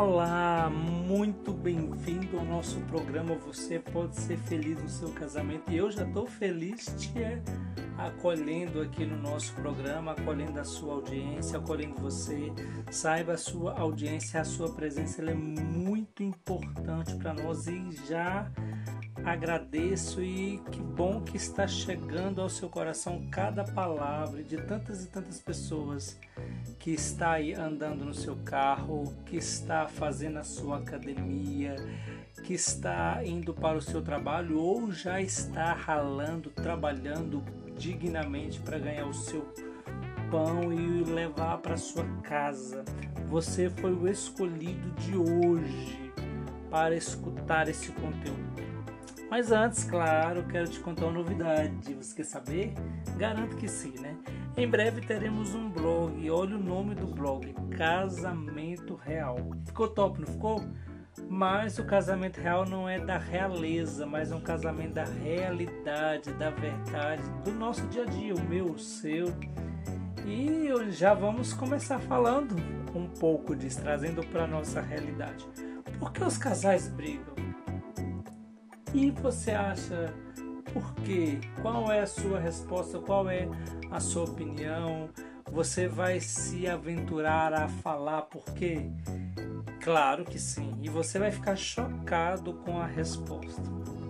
Olá, muito bem-vindo ao nosso programa Você Pode Ser Feliz no Seu Casamento. E eu já estou feliz te acolhendo aqui no nosso programa, acolhendo a sua audiência, acolhendo você. Saiba a sua audiência, a sua presença é muito importante para nós e já agradeço e que bom que está chegando ao seu coração cada palavra de tantas e tantas pessoas que está aí andando no seu carro, que está fazendo a sua academia, que está indo para o seu trabalho ou já está ralando, trabalhando dignamente para ganhar o seu pão e levar para sua casa. Você foi o escolhido de hoje para escutar esse conteúdo. Mas antes, claro, quero te contar uma novidade. Você quer saber? Garanto que sim, né? Em breve teremos um blog. Olha o nome do blog: Casamento Real. Ficou top, não ficou? Mas o casamento real não é da realeza, mas é um casamento da realidade, da verdade, do nosso dia a dia, o meu, o seu. E já vamos começar falando um pouco disso, trazendo para nossa realidade. Por que os casais brigam? E você acha por quê? Qual é a sua resposta? Qual é a sua opinião? Você vai se aventurar a falar por quê? Claro que sim, e você vai ficar chocado com a resposta.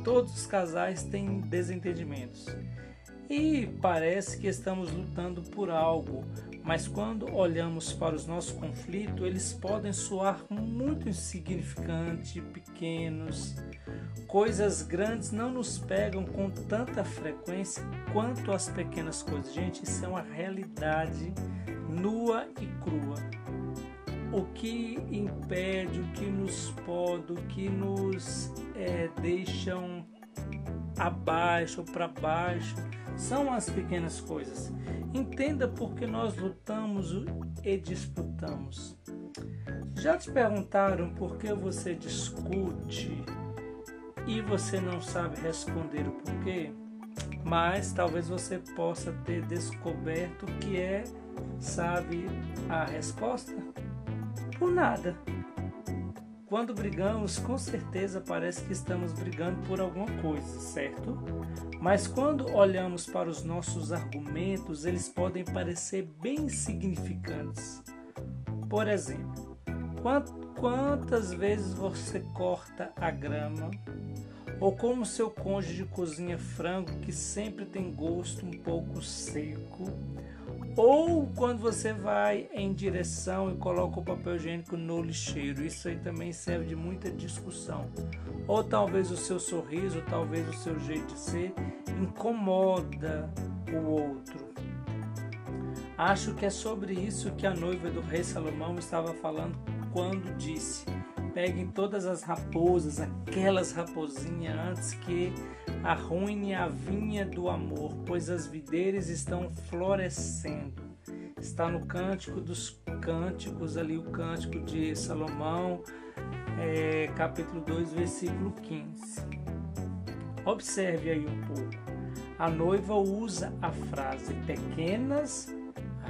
Todos os casais têm desentendimentos e parece que estamos lutando por algo, mas quando olhamos para os nossos conflitos, eles podem soar muito insignificantes, pequenos. Coisas grandes não nos pegam com tanta frequência quanto as pequenas coisas. Gente, isso é uma realidade nua e crua. O que impede, o que nos pode, o que nos é, deixam abaixo para baixo são as pequenas coisas. Entenda por que nós lutamos e disputamos. Já te perguntaram por que você discute e você não sabe responder o porquê? Mas talvez você possa ter descoberto que é, sabe, a resposta? Por nada. Quando brigamos, com certeza parece que estamos brigando por alguma coisa, certo? Mas quando olhamos para os nossos argumentos, eles podem parecer bem insignificantes. Por exemplo, quantas vezes você corta a grama? Ou como seu cônjuge cozinha frango que sempre tem gosto um pouco seco? Ou quando você vai em direção e coloca o papel higiênico no lixeiro, isso aí também serve de muita discussão. Ou talvez o seu sorriso, talvez o seu jeito de ser incomoda o outro. Acho que é sobre isso que a noiva do rei Salomão estava falando quando disse: Peguem todas as raposas, aquelas raposinhas, antes que arruine a vinha do amor, pois as videiras estão florescendo. Está no Cântico dos Cânticos, ali o Cântico de Salomão, é, capítulo 2, versículo 15. Observe aí um pouco. A noiva usa a frase pequenas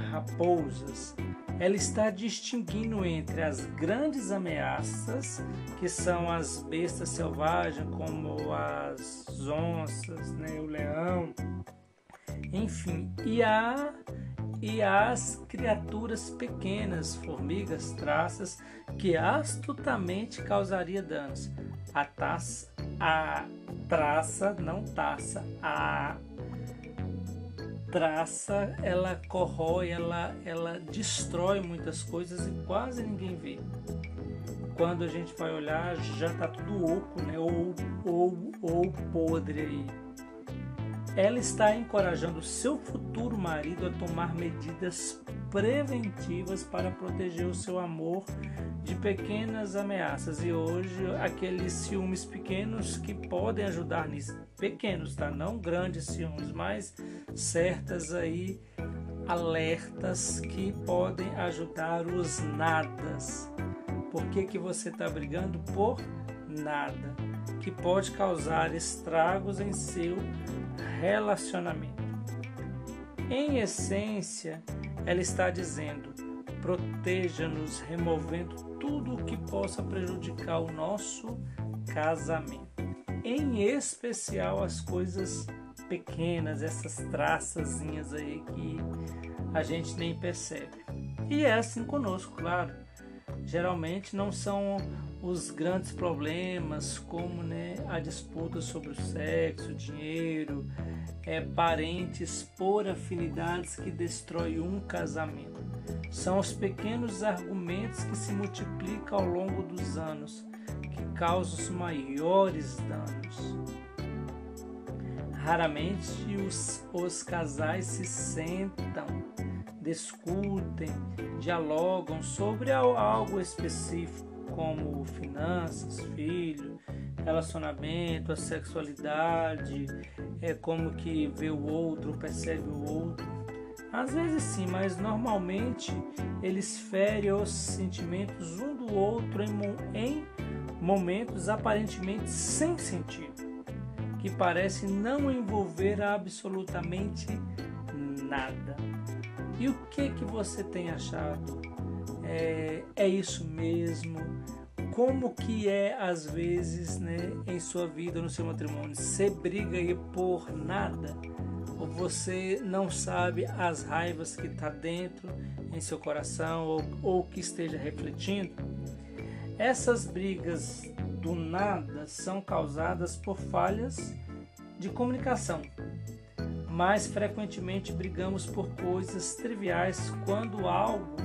raposas ela está distinguindo entre as grandes ameaças, que são as bestas selvagens, como as onças, né, o leão, enfim, e, a, e as criaturas pequenas, formigas, traças, que astutamente causaria danos. A taça, a traça, não taça, a traça, ela corrói, ela, ela destrói muitas coisas e quase ninguém vê. Quando a gente vai olhar, já está tudo oco, né? ou, ou, ou podre aí. Ela está encorajando seu futuro marido a tomar medidas preventivas para proteger o seu amor de pequenas ameaças. E hoje, aqueles ciúmes pequenos que podem ajudar nisso. Pequenos, tá? Não grandes ciúmes, mas certas aí alertas que podem ajudar os nadas. Por que, que você está brigando por nada? Que pode causar estragos em seu relacionamento. Em essência, ela está dizendo: proteja-nos, removendo tudo o que possa prejudicar o nosso casamento. Em especial as coisas pequenas, essas traçazinhas aí que a gente nem percebe. E é assim conosco, claro. Geralmente não são os grandes problemas, como né, a disputa sobre o sexo, o dinheiro, é, parentes por afinidades que destrói um casamento. São os pequenos argumentos que se multiplicam ao longo dos anos, que causam os maiores danos. Raramente os, os casais se sentam, discutem, dialogam sobre algo específico como finanças, filho, relacionamento, a sexualidade, é como que vê o outro, percebe o outro. Às vezes sim, mas normalmente eles ferem os sentimentos um do outro em, em momentos aparentemente sem sentido, que parecem não envolver absolutamente nada. E o que que você tem achado? é, é isso mesmo? Como que é às vezes, né, em sua vida, no seu matrimônio? Você briga aí por nada? Ou você não sabe as raivas que está dentro em seu coração ou, ou que esteja refletindo? Essas brigas do nada são causadas por falhas de comunicação. Mais frequentemente brigamos por coisas triviais quando algo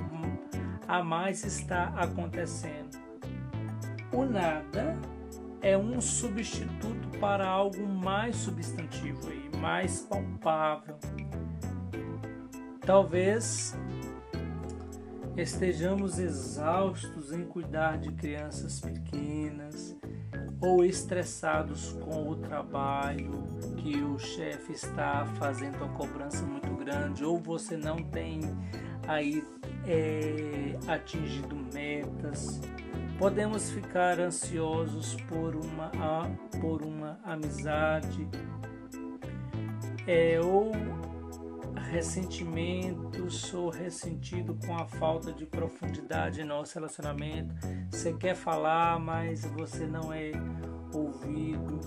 a mais está acontecendo. O nada é um substituto para algo mais substantivo e mais palpável. Talvez estejamos exaustos em cuidar de crianças pequenas ou estressados com o trabalho que o chefe está fazendo uma cobrança muito grande ou você não tem aí é, atingido metas, podemos ficar ansiosos por uma, por uma amizade é, ou ressentimentos ou ressentido com a falta de profundidade em nosso relacionamento. Você quer falar, mas você não é ouvido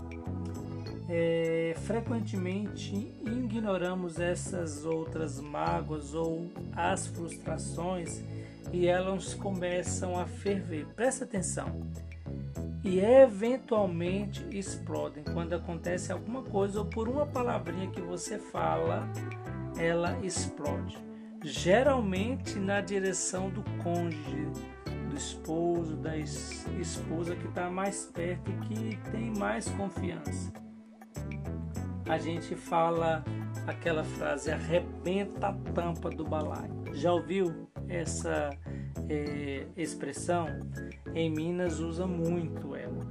é, frequentemente ignoramos essas outras mágoas ou as frustrações e elas começam a ferver. Presta atenção. E eventualmente explodem quando acontece alguma coisa ou por uma palavrinha que você fala, ela explode. Geralmente na direção do cônjuge, do esposo, da esposa que está mais perto e que tem mais confiança a gente fala aquela frase arrebenta a tampa do balaio. Já ouviu essa é, expressão? Em Minas usa muito ela.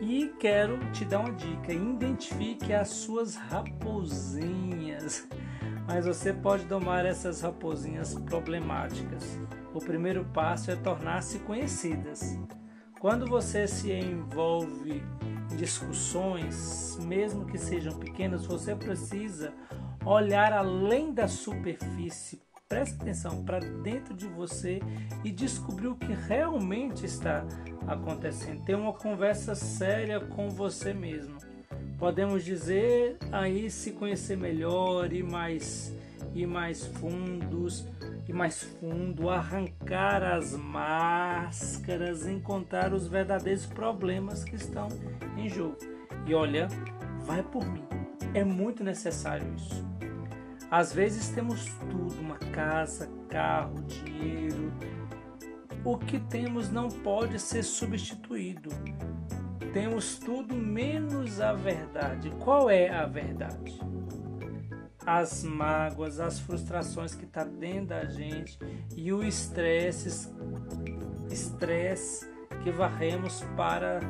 E quero te dar uma dica: identifique as suas raposinhas. Mas você pode domar essas raposinhas problemáticas. O primeiro passo é tornar-se conhecidas. Quando você se envolve discussões, mesmo que sejam pequenas, você precisa olhar além da superfície. Preste atenção para dentro de você e descobrir o que realmente está acontecendo. Ter uma conversa séria com você mesmo. Podemos dizer aí se conhecer melhor e mais e mais fundos e mais fundo, arrancar as máscaras, encontrar os verdadeiros problemas que estão em jogo. E olha, vai por mim. É muito necessário isso. Às vezes temos tudo, uma casa, carro, dinheiro. O que temos não pode ser substituído. Temos tudo menos a verdade. Qual é a verdade? as mágoas, as frustrações que está dentro da gente e o estresse, estresse que varremos para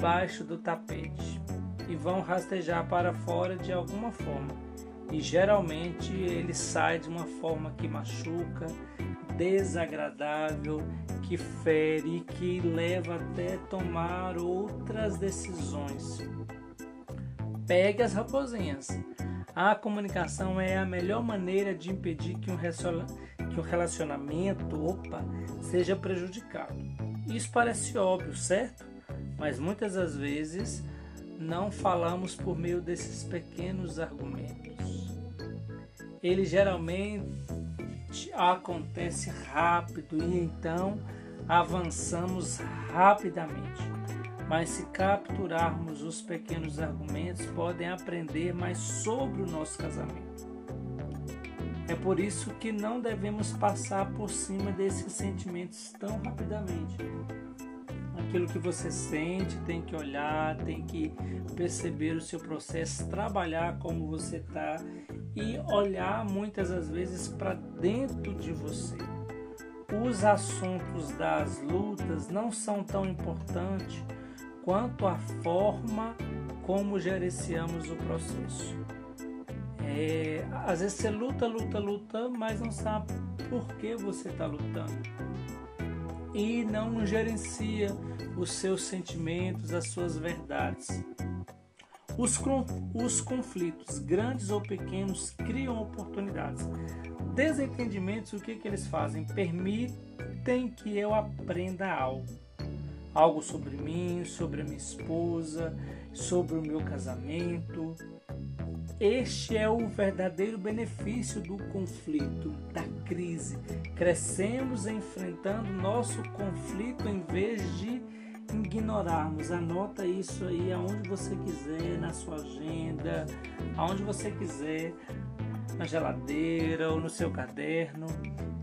baixo do tapete e vão rastejar para fora de alguma forma. E geralmente ele sai de uma forma que machuca, desagradável, que fere, que leva até tomar outras decisões. Pegue as raposinhas, a comunicação é a melhor maneira de impedir que um, que o relacionamento, opa, seja prejudicado. Isso parece óbvio, certo? Mas muitas das vezes não falamos por meio desses pequenos argumentos. Ele geralmente acontece rápido e então avançamos rapidamente. Mas se capturarmos os pequenos argumentos, podem aprender mais sobre o nosso casamento. É por isso que não devemos passar por cima desses sentimentos tão rapidamente aquilo que você sente, tem que olhar, tem que perceber o seu processo, trabalhar como você está e olhar muitas das vezes para dentro de você. Os assuntos das lutas não são tão importantes quanto a forma como gerenciamos o processo. É, às vezes você luta, luta, luta, mas não sabe por que você está lutando e não gerencia os seus sentimentos, as suas verdades. Os, os conflitos, grandes ou pequenos, criam oportunidades. Desentendimentos, o que, que eles fazem? Permitem que eu aprenda algo. Algo sobre mim, sobre a minha esposa, sobre o meu casamento. Este é o verdadeiro benefício do conflito, da crise. Crescemos enfrentando nosso conflito em vez de ignorarmos. Anota isso aí aonde você quiser, na sua agenda, aonde você quiser, na geladeira ou no seu caderno.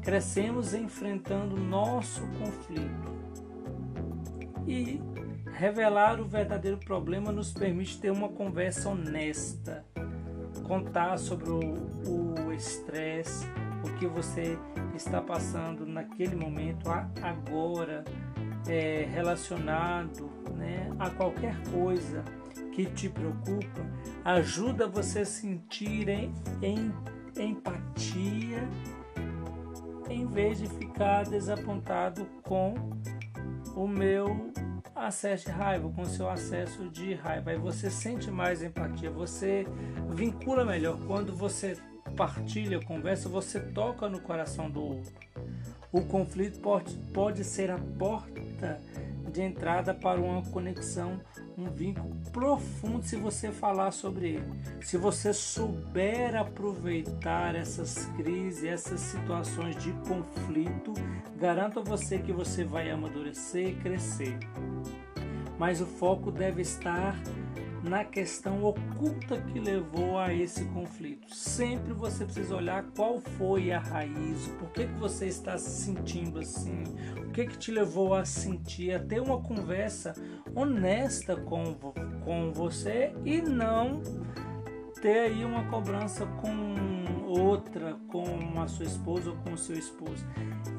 Crescemos enfrentando nosso conflito. E revelar o verdadeiro problema nos permite ter uma conversa honesta, contar sobre o estresse, o, o que você está passando naquele momento, agora, é, relacionado né, a qualquer coisa que te preocupa, ajuda você a sentir em, em, empatia em vez de ficar desapontado com o meu acesso de raiva, com o seu acesso de raiva. Aí você sente mais empatia, você vincula melhor. Quando você partilha, conversa, você toca no coração do outro. O conflito pode, pode ser a porta de entrada para uma conexão, um vínculo profundo se você falar sobre ele. Se você souber aproveitar essas crises, essas situações de conflito, garanto a você que você vai amadurecer e crescer. Mas o foco deve estar na questão oculta que levou a esse conflito. Sempre você precisa olhar qual foi a raiz, por que, que você está se sentindo assim, o que, que te levou a sentir, a ter uma conversa honesta com, com você e não ter aí uma cobrança com outra, com a sua esposa ou com o seu esposo.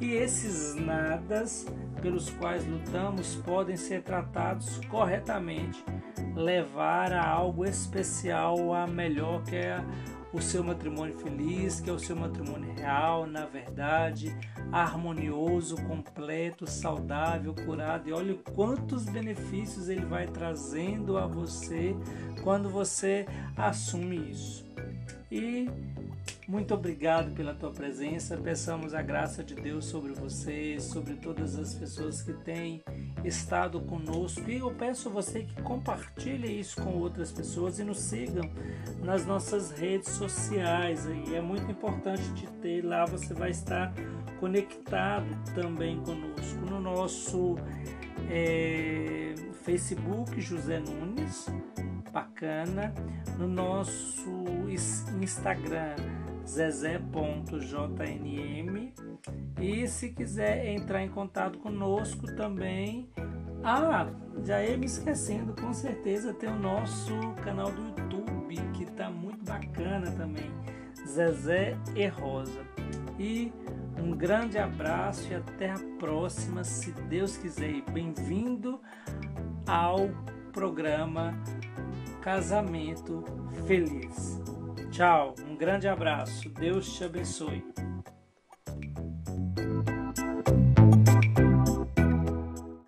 E esses nadas pelos quais lutamos podem ser tratados corretamente levar a algo especial, a melhor, que é o seu matrimônio feliz, que é o seu matrimônio real, na verdade, harmonioso, completo, saudável, curado. E olha quantos benefícios ele vai trazendo a você quando você assume isso. E muito obrigado pela tua presença. Peçamos a graça de Deus sobre você, sobre todas as pessoas que têm estado conosco. E eu peço você que compartilhe isso com outras pessoas e nos sigam nas nossas redes sociais. Aí é muito importante te ter lá. Você vai estar conectado também conosco no nosso é, Facebook José Nunes, bacana, no nosso Instagram zezé.jnm e se quiser entrar em contato conosco também. Ah, já ia me esquecendo, com certeza tem o nosso canal do YouTube que tá muito bacana também, Zezé e Rosa. E um grande abraço e até a próxima, se Deus quiser. Bem-vindo ao programa Casamento Feliz. Tchau, um grande abraço. Deus te abençoe.